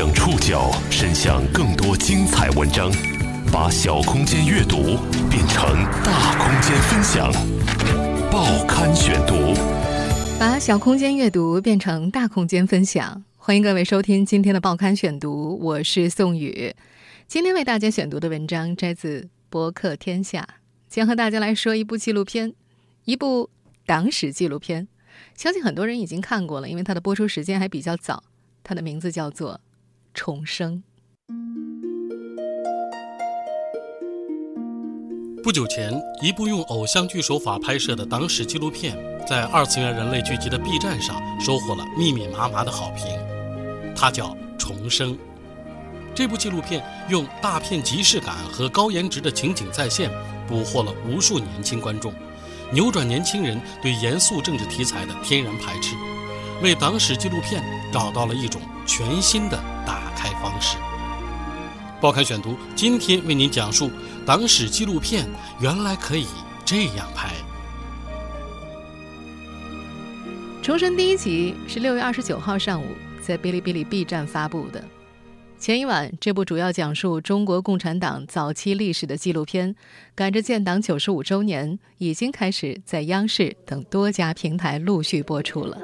将触角伸向更多精彩文章，把小空间阅读变成大空间分享。报刊选读，把小空间阅读变成大空间分享。欢迎各位收听今天的报刊选读，我是宋宇。今天为大家选读的文章摘自博客天下，将和大家来说一部纪录片，一部党史纪录片。相信很多人已经看过了，因为它的播出时间还比较早。它的名字叫做《重生》。不久前，一部用偶像剧手法拍摄的党史纪录片，在二次元人类聚集的 B 站上收获了密密麻麻的好评。它叫《重生》。这部纪录片用大片即视感和高颜值的情景再现，捕获了无数年轻观众，扭转年轻人对严肃政治题材的天然排斥。为党史纪录片找到了一种全新的打开方式。报刊选读今天为您讲述党史纪录片原来可以这样拍。重生第一集是六月二十九号上午在哔哩哔哩 B 站发布的。前一晚，这部主要讲述中国共产党早期历史的纪录片，赶着建党九十五周年，已经开始在央视等多家平台陆续播出了。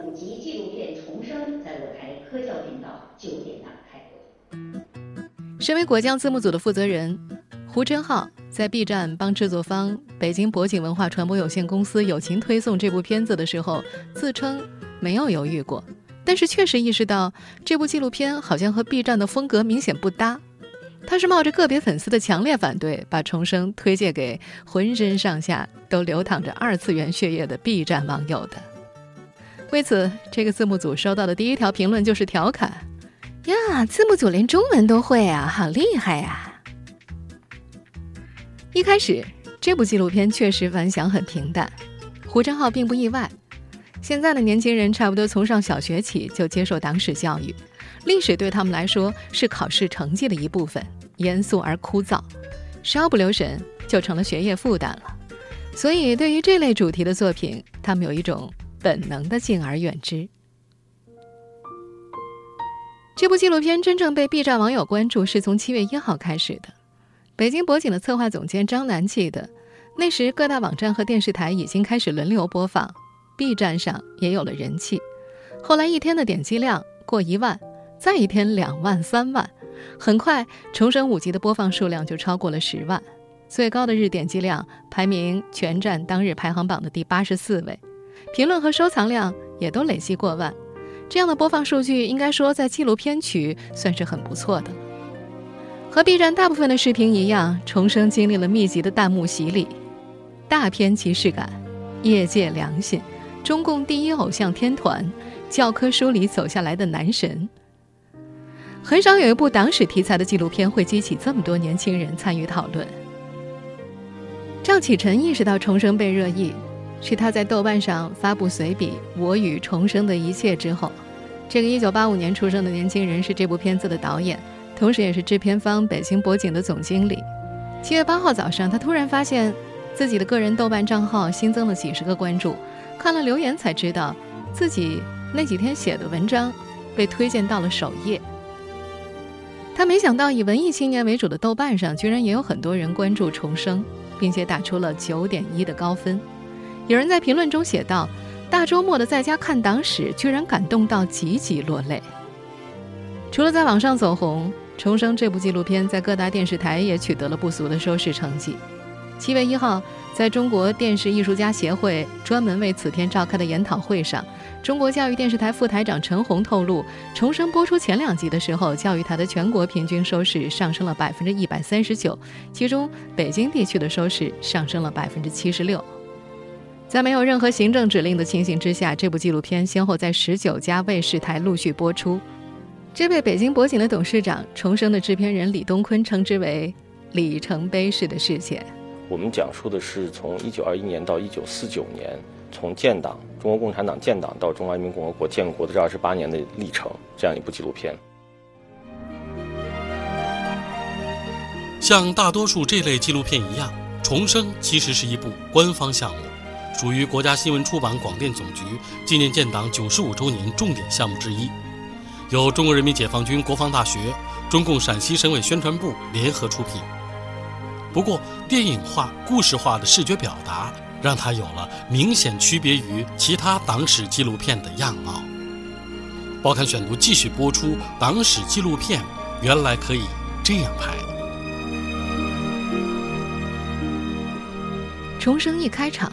身为国疆字幕组的负责人，胡真浩在 B 站帮制作方北京博景文化传播有限公司友情推送这部片子的时候，自称没有犹豫过，但是确实意识到这部纪录片好像和 B 站的风格明显不搭。他是冒着个别粉丝的强烈反对，把《重生》推荐给浑身上下都流淌着二次元血液的 B 站网友的。为此，这个字幕组收到的第一条评论就是调侃。呀，字幕组连中文都会啊，好厉害呀！一开始，这部纪录片确实反响很平淡，胡正浩并不意外。现在的年轻人差不多从上小学起就接受党史教育，历史对他们来说是考试成绩的一部分，严肃而枯燥，稍不留神就成了学业负担了。所以，对于这类主题的作品，他们有一种本能的敬而远之。这部纪录片真正被 B 站网友关注，是从七月一号开始的。北京博景的策划总监张楠记得，那时各大网站和电视台已经开始轮流播放，B 站上也有了人气。后来一天的点击量过一万，再一天两万、三万，很快重生五集的播放数量就超过了十万，最高的日点击量排名全站当日排行榜的第八十四位，评论和收藏量也都累计过万。这样的播放数据，应该说在纪录片区算是很不错的了。和 B 站大部分的视频一样，重生经历了密集的弹幕洗礼，大片即视感，业界良心，中共第一偶像天团，教科书里走下来的男神。很少有一部党史题材的纪录片会激起这么多年轻人参与讨论。赵启辰意识到重生被热议。是他在豆瓣上发布随笔《我与重生的一切》之后，这个1985年出生的年轻人是这部片子的导演，同时也是制片方北京博景的总经理。七月八号早上，他突然发现自己的个人豆瓣账号新增了几十个关注，看了留言才知道自己那几天写的文章被推荐到了首页。他没想到以文艺青年为主的豆瓣上，居然也有很多人关注重生，并且打出了九点一的高分。有人在评论中写道：“大周末的在家看党史，居然感动到几几落泪。”除了在网上走红，《重生》这部纪录片在各大电视台也取得了不俗的收视成绩。七月一号，在中国电视艺术家协会专门为此片召开的研讨会上，中国教育电视台副台长陈红透露，《重生》播出前两集的时候，教育台的全国平均收视上升了百分之一百三十九，其中北京地区的收视上升了百分之七十六。在没有任何行政指令的情形之下，这部纪录片先后在十九家卫视台陆续播出。这被北京博景的董事长、重生的制片人李东坤称之为“里程碑式的事件”。我们讲述的是从一九二一年到一九四九年，从建党、中国共产党建党到中华人民共和国建国的这二十八年的历程，这样一部纪录片。像大多数这类纪录片一样，《重生》其实是一部官方项目。属于国家新闻出版广电总局纪念建党九十五周年重点项目之一。由中国人民解放军国防大学、中共陕西省委宣传部联合出品。不过，电影化、故事化的视觉表达，让它有了明显区别于其他党史纪录片的样貌。报刊选读继续播出党史纪录片，原来可以这样拍。重生一开场，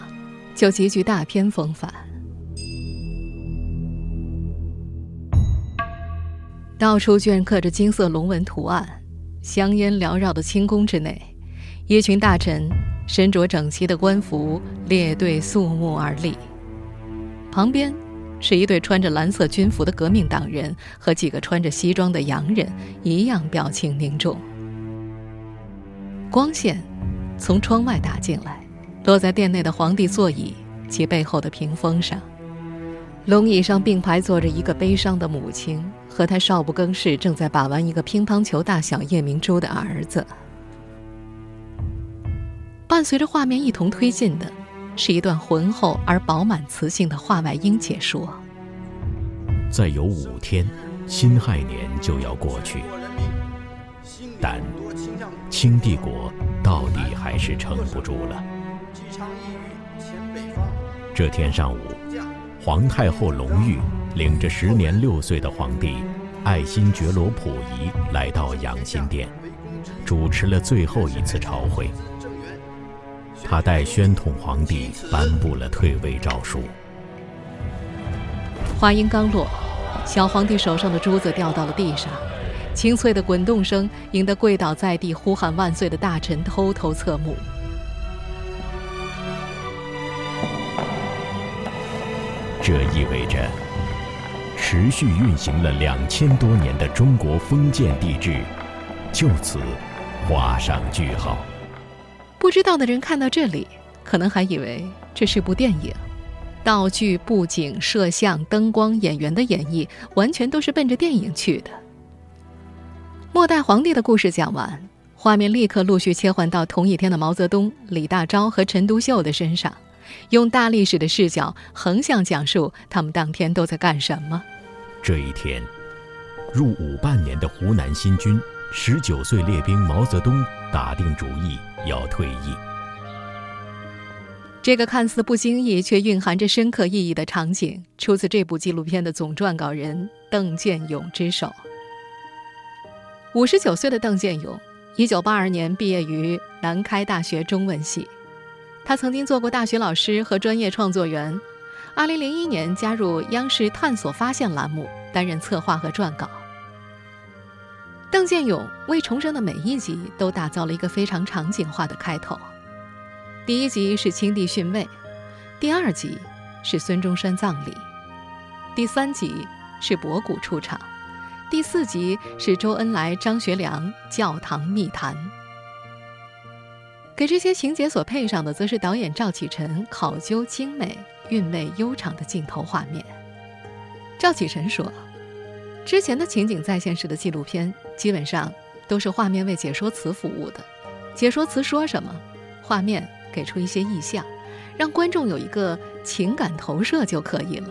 就极具大片风范。到处镌刻着金色龙纹图案，香烟缭绕的清宫之内，一群大臣身着整齐的官服，列队肃穆而立。旁边是一对穿着蓝色军服的革命党人和几个穿着西装的洋人，一样表情凝重。光线从窗外打进来。落在殿内的皇帝座椅及背后的屏风上，龙椅上并排坐着一个悲伤的母亲和她少不更事、正在把玩一个乒乓球大小夜明珠的儿子。伴随着画面一同推进的，是一段浑厚而饱满磁性的话外音解说。再有五天，辛亥年就要过去，但清帝国到底还是撑不住了。这天上午，皇太后隆裕领着时年六岁的皇帝爱新觉罗溥仪来到养心殿，主持了最后一次朝会。他代宣统皇帝颁布了退位诏书。话音刚落，小皇帝手上的珠子掉到了地上，清脆的滚动声引得跪倒在地呼喊万岁的大臣偷偷侧目。这意味着，持续运行了两千多年的中国封建帝制，就此画上句号。不知道的人看到这里，可能还以为这是部电影，道具、布景、摄像、灯光、演员的演绎，完全都是奔着电影去的。末代皇帝的故事讲完，画面立刻陆续切换到同一天的毛泽东、李大钊和陈独秀的身上。用大历史的视角横向讲述他们当天都在干什么。这一天，入伍半年的湖南新军十九岁列兵毛泽东打定主意要退役。这个看似不经意却蕴含着深刻意义的场景，出自这部纪录片的总撰稿人邓建勇之手。五十九岁的邓建勇，一九八二年毕业于南开大学中文系。他曾经做过大学老师和专业创作员。2001年加入央视《探索发现》栏目，担任策划和撰稿。邓建勇为重生的每一集都打造了一个非常场景化的开头。第一集是清帝逊位，第二集是孙中山葬礼，第三集是博古出场，第四集是周恩来、张学良教堂密谈。给这些情节所配上的，则是导演赵启辰考究精美、韵味悠长的镜头画面。赵启辰说：“之前的情景再现式的纪录片，基本上都是画面为解说词服务的，解说词说什么，画面给出一些意象，让观众有一个情感投射就可以了。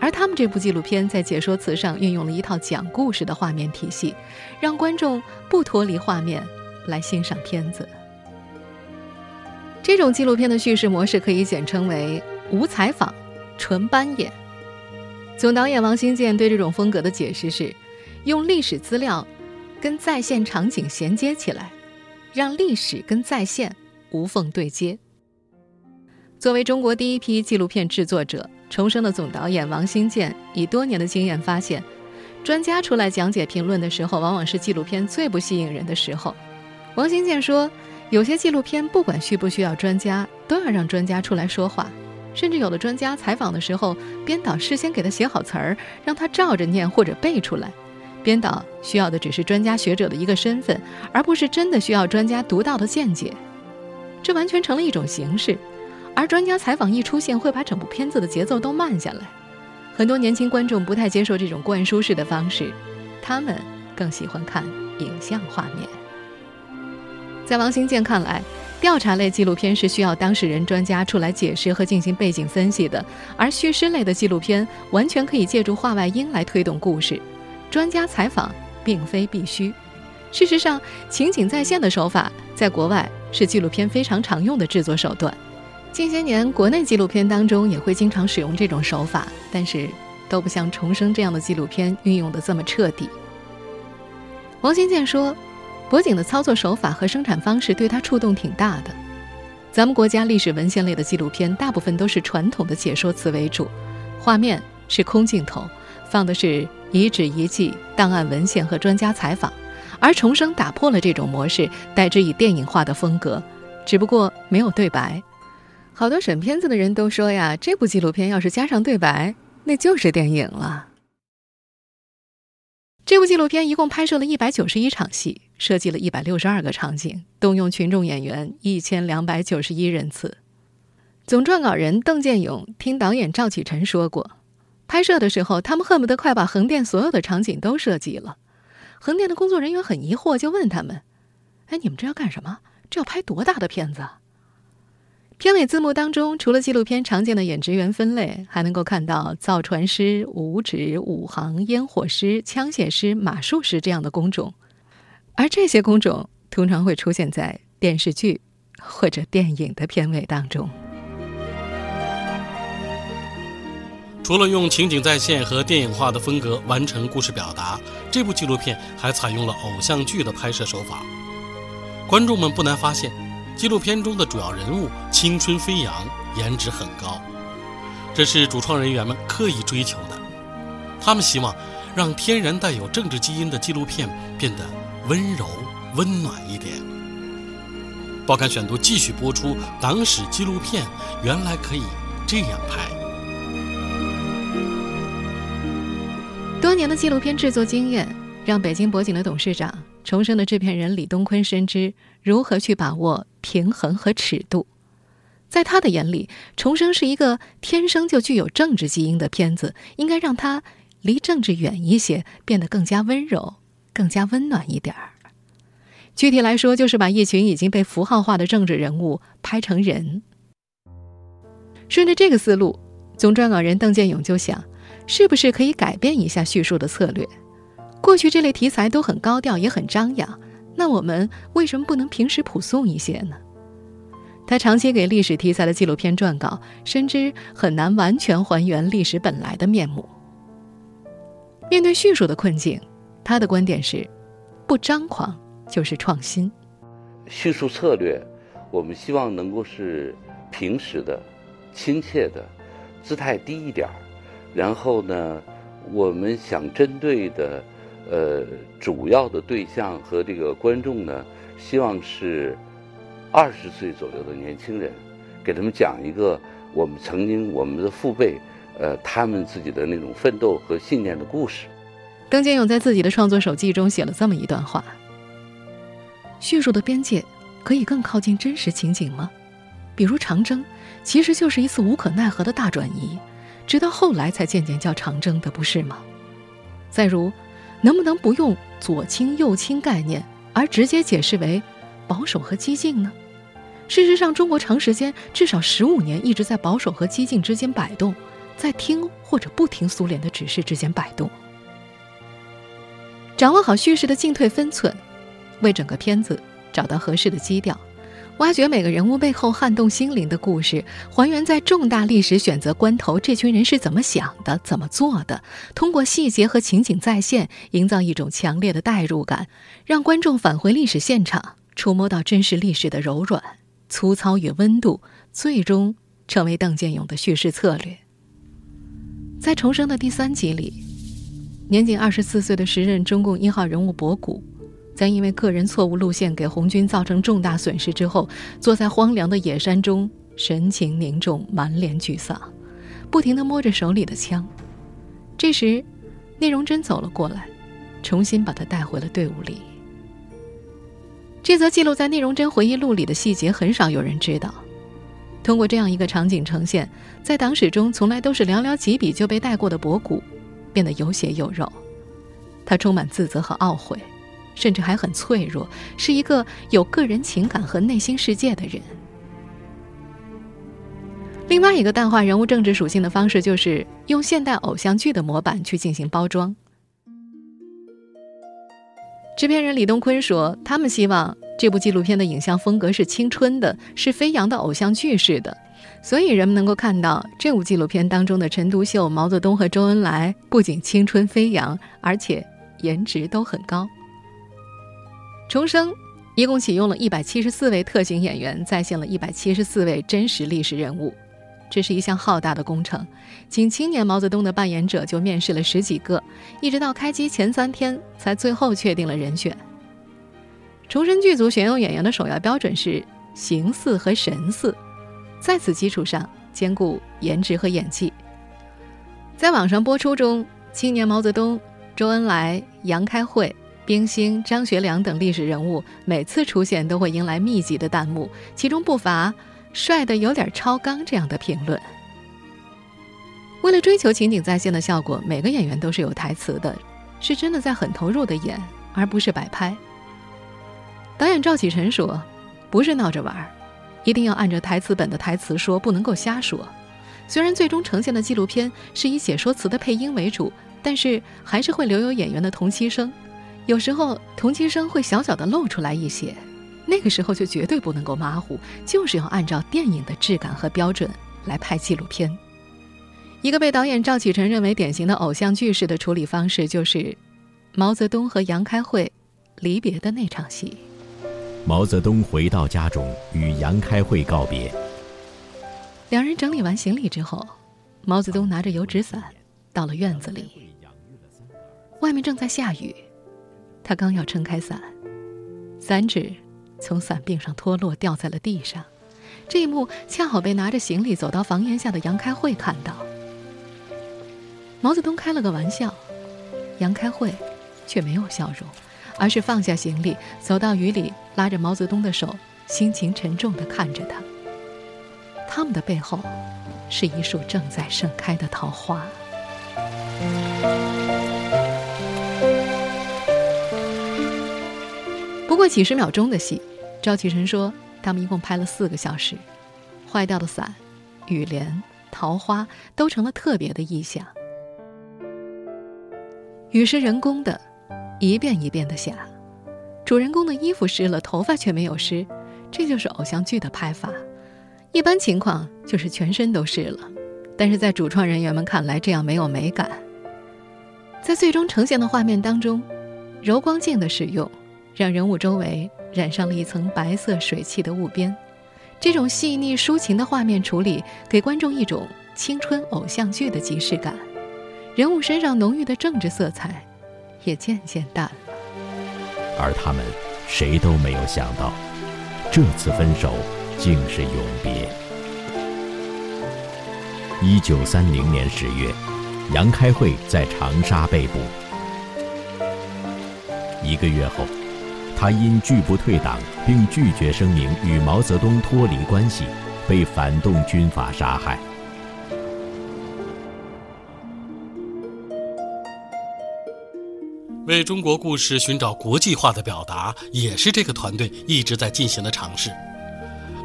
而他们这部纪录片在解说词上运用了一套讲故事的画面体系，让观众不脱离画面来欣赏片子。”这种纪录片的叙事模式可以简称为无采访、纯扮演。总导演王新建对这种风格的解释是：用历史资料跟在线场景衔接起来，让历史跟在线无缝对接。作为中国第一批纪录片制作者，重生的总导演王新建以多年的经验发现，专家出来讲解评论的时候，往往是纪录片最不吸引人的时候。王新建说。有些纪录片不管需不需要专家，都要让专家出来说话。甚至有的专家采访的时候，编导事先给他写好词儿，让他照着念或者背出来。编导需要的只是专家学者的一个身份，而不是真的需要专家独到的见解。这完全成了一种形式。而专家采访一出现，会把整部片子的节奏都慢下来。很多年轻观众不太接受这种灌输式的方式，他们更喜欢看影像画面。在王新建看来，调查类纪录片是需要当事人、专家出来解释和进行背景分析的，而叙事类的纪录片完全可以借助话外音来推动故事。专家采访并非必须。事实上，情景再现的手法在国外是纪录片非常常用的制作手段。近些年，国内纪录片当中也会经常使用这种手法，但是都不像《重生》这样的纪录片运用的这么彻底。王新建说：“博景的操作手法和生产方式对他触动挺大的。咱们国家历史文献类的纪录片大部分都是传统的解说词为主，画面是空镜头，放的是遗址遗迹、档案文献和专家采访。而《重生》打破了这种模式，代之以电影化的风格，只不过没有对白。”好多审片子的人都说呀，这部纪录片要是加上对白，那就是电影了。这部纪录片一共拍摄了一百九十一场戏，设计了一百六十二个场景，动用群众演员一千两百九十一人次。总撰稿人邓建勇听导演赵启辰说过，拍摄的时候他们恨不得快把横店所有的场景都设计了。横店的工作人员很疑惑，就问他们：“哎，你们这要干什么？这要拍多大的片子？”片尾字幕当中，除了纪录片常见的演职员分类，还能够看到造船师、武指、武行、烟火师、枪械师、马术师这样的工种，而这些工种通常会出现在电视剧或者电影的片尾当中。除了用情景再现和电影化的风格完成故事表达，这部纪录片还采用了偶像剧的拍摄手法。观众们不难发现。纪录片中的主要人物青春飞扬，颜值很高，这是主创人员们刻意追求的。他们希望让天然带有政治基因的纪录片变得温柔温暖一点。报刊选读继续播出：党史纪录片原来可以这样拍。多年的纪录片制作经验，让北京博景的董事长、重生的制片人李东坤深知如何去把握。平衡和尺度，在他的眼里，《重生》是一个天生就具有政治基因的片子，应该让它离政治远一些，变得更加温柔、更加温暖一点儿。具体来说，就是把一群已经被符号化的政治人物拍成人。顺着这个思路，总撰稿人邓建勇就想，是不是可以改变一下叙述的策略？过去这类题材都很高调，也很张扬。那我们为什么不能平时朴素一些呢？他长期给历史题材的纪录片撰稿，深知很难完全还原历史本来的面目。面对叙述的困境，他的观点是：不张狂就是创新。叙述策略，我们希望能够是平实的、亲切的，姿态低一点儿。然后呢，我们想针对的。呃，主要的对象和这个观众呢，希望是二十岁左右的年轻人，给他们讲一个我们曾经我们的父辈，呃，他们自己的那种奋斗和信念的故事。邓建勇在自己的创作手记中写了这么一段话：叙述的边界可以更靠近真实情景吗？比如长征，其实就是一次无可奈何的大转移，直到后来才渐渐叫长征的，不是吗？再如。能不能不用左倾右倾概念，而直接解释为保守和激进呢？事实上，中国长时间至少十五年一直在保守和激进之间摆动，在听或者不听苏联的指示之间摆动。掌握好叙事的进退分寸，为整个片子找到合适的基调。挖掘每个人物背后撼动心灵的故事，还原在重大历史选择关头，这群人是怎么想的、怎么做的。通过细节和情景再现，营造一种强烈的代入感，让观众返回历史现场，触摸到真实历史的柔软、粗糙与温度，最终成为邓建勇的叙事策略。在《重生》的第三集里，年仅二十四岁的时任中共一号人物博古。在因为个人错误路线给红军造成重大损失之后，坐在荒凉的野山中，神情凝重，满脸沮丧，不停地摸着手里的枪。这时，聂荣臻走了过来，重新把他带回了队伍里。这则记录在聂荣臻回忆录里的细节，很少有人知道。通过这样一个场景呈现，在党史中从来都是寥寥几笔就被带过的博古，变得有血有肉。他充满自责和懊悔。甚至还很脆弱，是一个有个人情感和内心世界的人。另外一个淡化人物政治属性的方式，就是用现代偶像剧的模板去进行包装。制片人李东坤说：“他们希望这部纪录片的影像风格是青春的，是飞扬的偶像剧式的，所以人们能够看到这部纪录片当中的陈独秀、毛泽东和周恩来不仅青春飞扬，而且颜值都很高。”重生一共启用了一百七十四位特型演员，再现了一百七十四位真实历史人物。这是一项浩大的工程，仅青年毛泽东的扮演者就面试了十几个，一直到开机前三天才最后确定了人选。重生剧组选用演员的首要标准是形似和神似，在此基础上兼顾颜值和演技。在网上播出中，青年毛泽东、周恩来、杨开慧、冰心、张学良等历史人物每次出现都会迎来密集的弹幕，其中不乏。帅的有点超纲这样的评论。为了追求情景再现的效果，每个演员都是有台词的，是真的在很投入的演，而不是摆拍。导演赵启辰说：“不是闹着玩儿，一定要按照台词本的台词说，不能够瞎说。虽然最终呈现的纪录片是以解说词的配音为主，但是还是会留有演员的同期声，有时候同期声会小小的露出来一些。”那个时候就绝对不能够马虎，就是要按照电影的质感和标准来拍纪录片。一个被导演赵启辰认为典型的偶像剧式的处理方式，就是毛泽东和杨开慧离别的那场戏。毛泽东回到家中与杨开慧告别，两人整理完行李之后，毛泽东拿着油纸伞到了院子里，外面正在下雨，他刚要撑开伞，伞纸。从伞柄上脱落，掉在了地上。这一幕恰好被拿着行李走到房檐下的杨开慧看到。毛泽东开了个玩笑，杨开慧却没有笑容，而是放下行李，走到雨里，拉着毛泽东的手，心情沉重地看着他。他们的背后，是一束正在盛开的桃花。不过几十秒钟的戏。赵启辰说：“他们一共拍了四个小时，坏掉的伞、雨帘、桃花都成了特别的意象。雨是人工的，一遍一遍的下。主人公的衣服湿了，头发却没有湿，这就是偶像剧的拍法。一般情况就是全身都湿了，但是在主创人员们看来，这样没有美感。在最终呈现的画面当中，柔光镜的使用，让人物周围。”染上了一层白色水汽的雾边，这种细腻抒情的画面处理，给观众一种青春偶像剧的即视感。人物身上浓郁的政治色彩，也渐渐淡了。而他们谁都没有想到，这次分手竟是永别。一九三零年十月，杨开慧在长沙被捕。一个月后。他因拒不退党，并拒绝声明与毛泽东脱离关系，被反动军阀杀害。为中国故事寻找国际化的表达，也是这个团队一直在进行的尝试。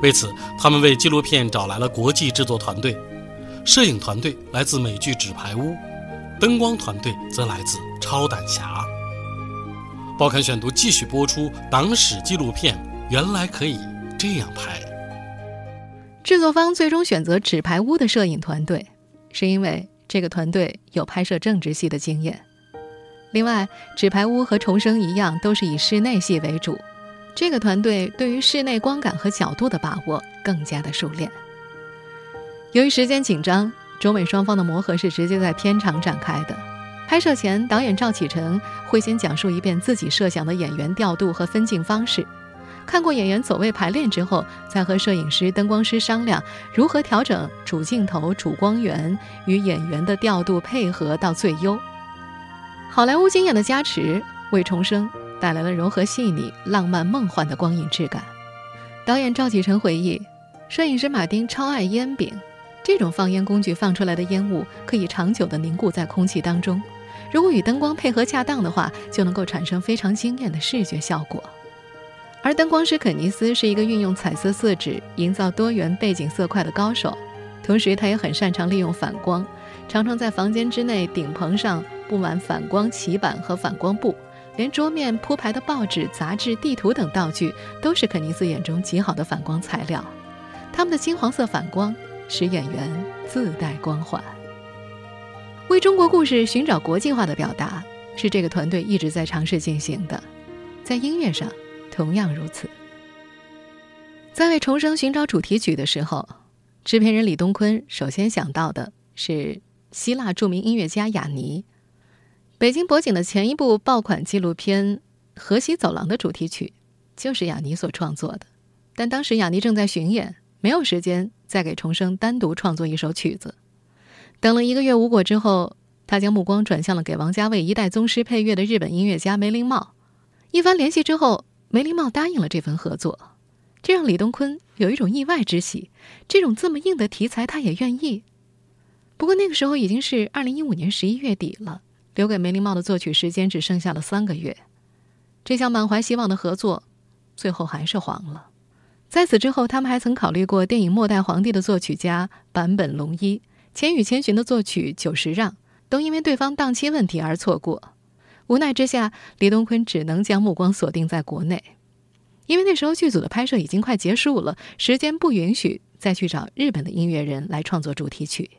为此，他们为纪录片找来了国际制作团队，摄影团队来自美剧《纸牌屋》，灯光团队则来自《超胆侠》。报刊选读继续播出党史纪录片，原来可以这样拍。制作方最终选择纸牌屋的摄影团队，是因为这个团队有拍摄政治戏的经验。另外，纸牌屋和重生一样，都是以室内戏为主。这个团队对于室内光感和角度的把握更加的熟练。由于时间紧张，中美双方的磨合是直接在片场展开的。拍摄前，导演赵启辰会先讲述一遍自己设想的演员调度和分镜方式，看过演员走位排练之后，再和摄影师、灯光师商量如何调整主镜头、主光源与演员的调度配合到最优。好莱坞经验的加持，为重生带来了柔和细腻、浪漫梦幻的光影质感。导演赵启辰回忆，摄影师马丁超爱烟饼，这种放烟工具放出来的烟雾可以长久地凝固在空气当中。如果与灯光配合恰当的话，就能够产生非常惊艳的视觉效果。而灯光师肯尼斯是一个运用彩色色纸营造多元背景色块的高手，同时他也很擅长利用反光，常常在房间之内顶棚上布满反光旗板和反光布，连桌面铺排的报纸、杂志、地图等道具，都是肯尼斯眼中极好的反光材料。他们的金黄色反光使演员自带光环。为中国故事寻找国际化的表达，是这个团队一直在尝试进行的。在音乐上，同样如此。在为重生寻找主题曲的时候，制片人李东坤首先想到的是希腊著名音乐家雅尼。北京博景的前一部爆款纪录片《河西走廊》的主题曲就是雅尼所创作的，但当时雅尼正在巡演，没有时间再给重生单独创作一首曲子。等了一个月无果之后，他将目光转向了给王家卫一代宗师配乐的日本音乐家梅林茂。一番联系之后，梅林茂答应了这份合作，这让李东坤有一种意外之喜。这种这么硬的题材，他也愿意。不过那个时候已经是二零一五年十一月底了，留给梅林茂的作曲时间只剩下了三个月。这项满怀希望的合作，最后还是黄了。在此之后，他们还曾考虑过电影《末代皇帝》的作曲家坂本龙一。《千与千寻》的作曲久石让都因为对方档期问题而错过，无奈之下，李东坤只能将目光锁定在国内，因为那时候剧组的拍摄已经快结束了，时间不允许再去找日本的音乐人来创作主题曲。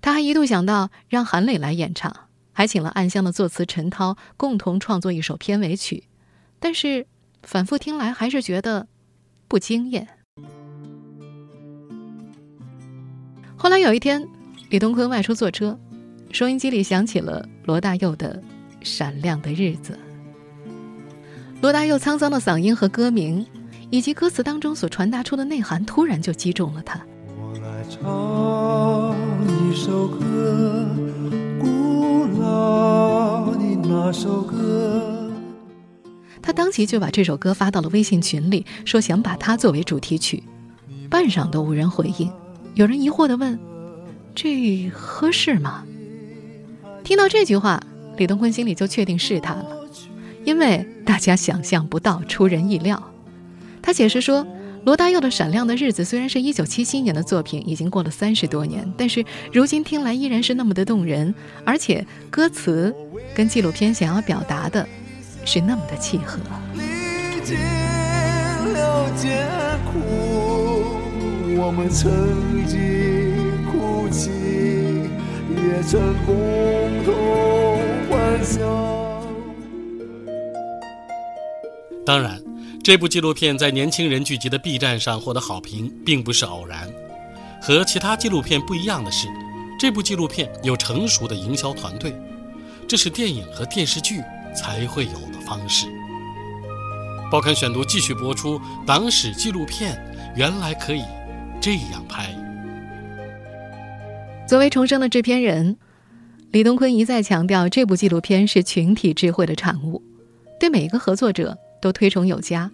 他还一度想到让韩磊来演唱，还请了暗香的作词陈涛共同创作一首片尾曲，但是反复听来还是觉得不惊艳。后来有一天，李东坤外出坐车，收音机里响起了罗大佑的《闪亮的日子》。罗大佑沧桑的嗓音和歌名，以及歌词当中所传达出的内涵，突然就击中了他。我来唱一首歌，的那首歌。他当即就把这首歌发到了微信群里，说想把它作为主题曲，半晌都无人回应。有人疑惑地问：“这合适吗？”听到这句话，李东坤心里就确定是他了，因为大家想象不到，出人意料。他解释说：“罗大佑的《闪亮的日子》虽然是一九七七年的作品，已经过了三十多年，但是如今听来依然是那么的动人，而且歌词跟纪录片想要表达的是那么的契合。”我们曾经哭泣，也曾共同欢笑。当然，这部纪录片在年轻人聚集的 B 站上获得好评，并不是偶然。和其他纪录片不一样的是，这部纪录片有成熟的营销团队，这是电影和电视剧才会有的方式。报刊选读继续播出：党史纪录片原来可以。这样拍。作为重生的制片人，李东坤一再强调，这部纪录片是群体智慧的产物，对每一个合作者都推崇有加。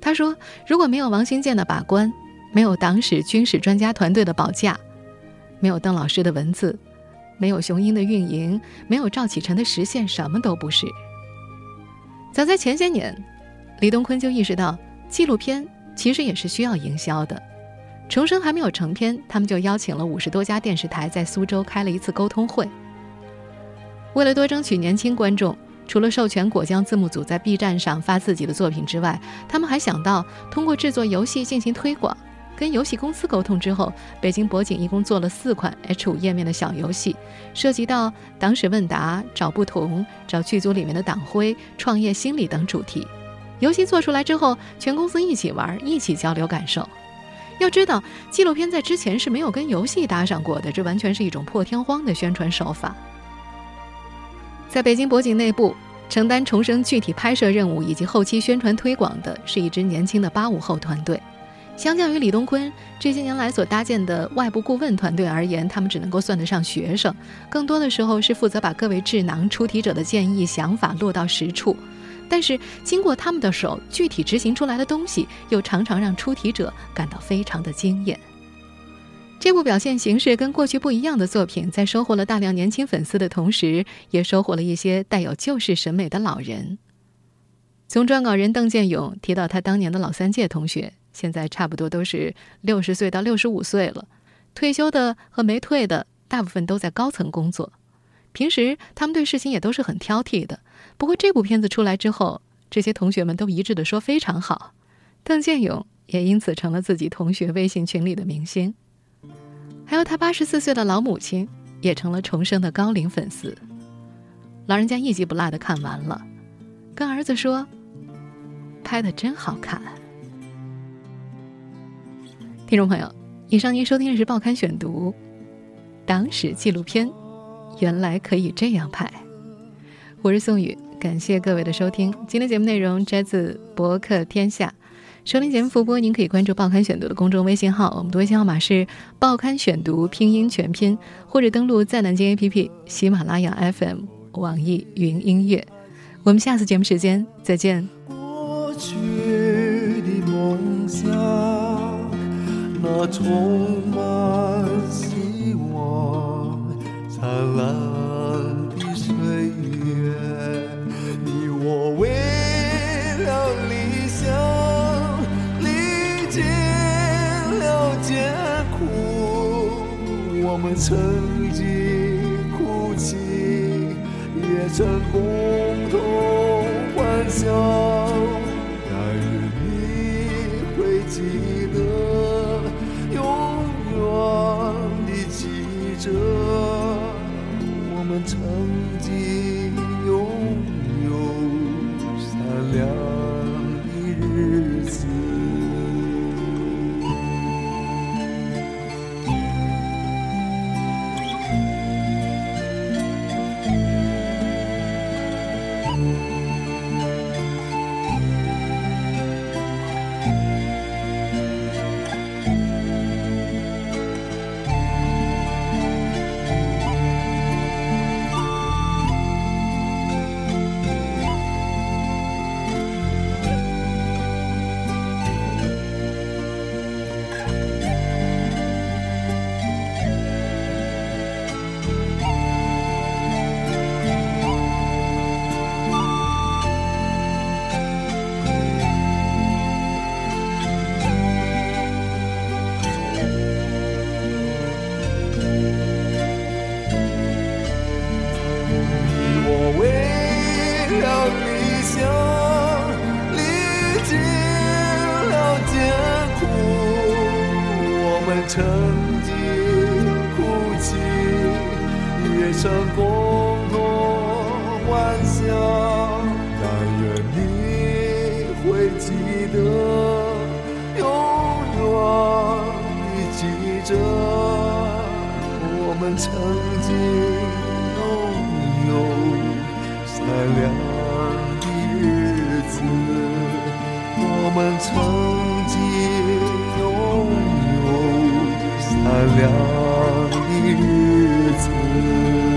他说：“如果没有王新建的把关，没有党史军事专家团队的保驾，没有邓老师的文字，没有雄鹰的运营，没有赵启辰的实现，什么都不是。”早在前些年，李东坤就意识到，纪录片其实也是需要营销的。重生还没有成片，他们就邀请了五十多家电视台在苏州开了一次沟通会。为了多争取年轻观众，除了授权果酱字幕组在 B 站上发自己的作品之外，他们还想到通过制作游戏进行推广。跟游戏公司沟通之后，北京博景一共做了四款 H5 页面的小游戏，涉及到党史问答、找不同、找剧组里面的党徽、创业心理等主题。游戏做出来之后，全公司一起玩，一起交流感受。要知道，纪录片在之前是没有跟游戏搭上过的，这完全是一种破天荒的宣传手法。在北京博景内部，承担重生具体拍摄任务以及后期宣传推广的是一支年轻的八五后团队。相较于李东坤这些年来所搭建的外部顾问团队而言，他们只能够算得上学生，更多的时候是负责把各位智囊出题者的建议想法落到实处。但是经过他们的手，具体执行出来的东西又常常让出题者感到非常的惊艳。这部表现形式跟过去不一样的作品，在收获了大量年轻粉丝的同时，也收获了一些带有旧式审美的老人。从撰稿人邓建勇提到他当年的老三届同学，现在差不多都是六十岁到六十五岁了，退休的和没退的，大部分都在高层工作。平时他们对事情也都是很挑剔的。不过这部片子出来之后，这些同学们都一致的说非常好，邓建勇也因此成了自己同学微信群里的明星。还有他八十四岁的老母亲也成了重生的高龄粉丝。老人家一集不落的看完了，跟儿子说：“拍的真好看。”听众朋友，以上您收听的是《报刊选读》，党史纪录片，原来可以这样拍。我是宋宇，感谢各位的收听。今天节目内容摘自《博客天下》，收听节目复播，您可以关注《报刊选读》的公众微信号，我们的微信号码是《报刊选读》拼音全拼，或者登录在南京 APP、喜马拉雅 FM、网易云音乐。我们下次节目时间再见。过去的梦想。那充满哭我们曾经哭泣也曾共同欢笑但愿你会记得永远的记着我们曾经我们曾经拥有闪亮的日子我们曾经拥有闪亮的日子。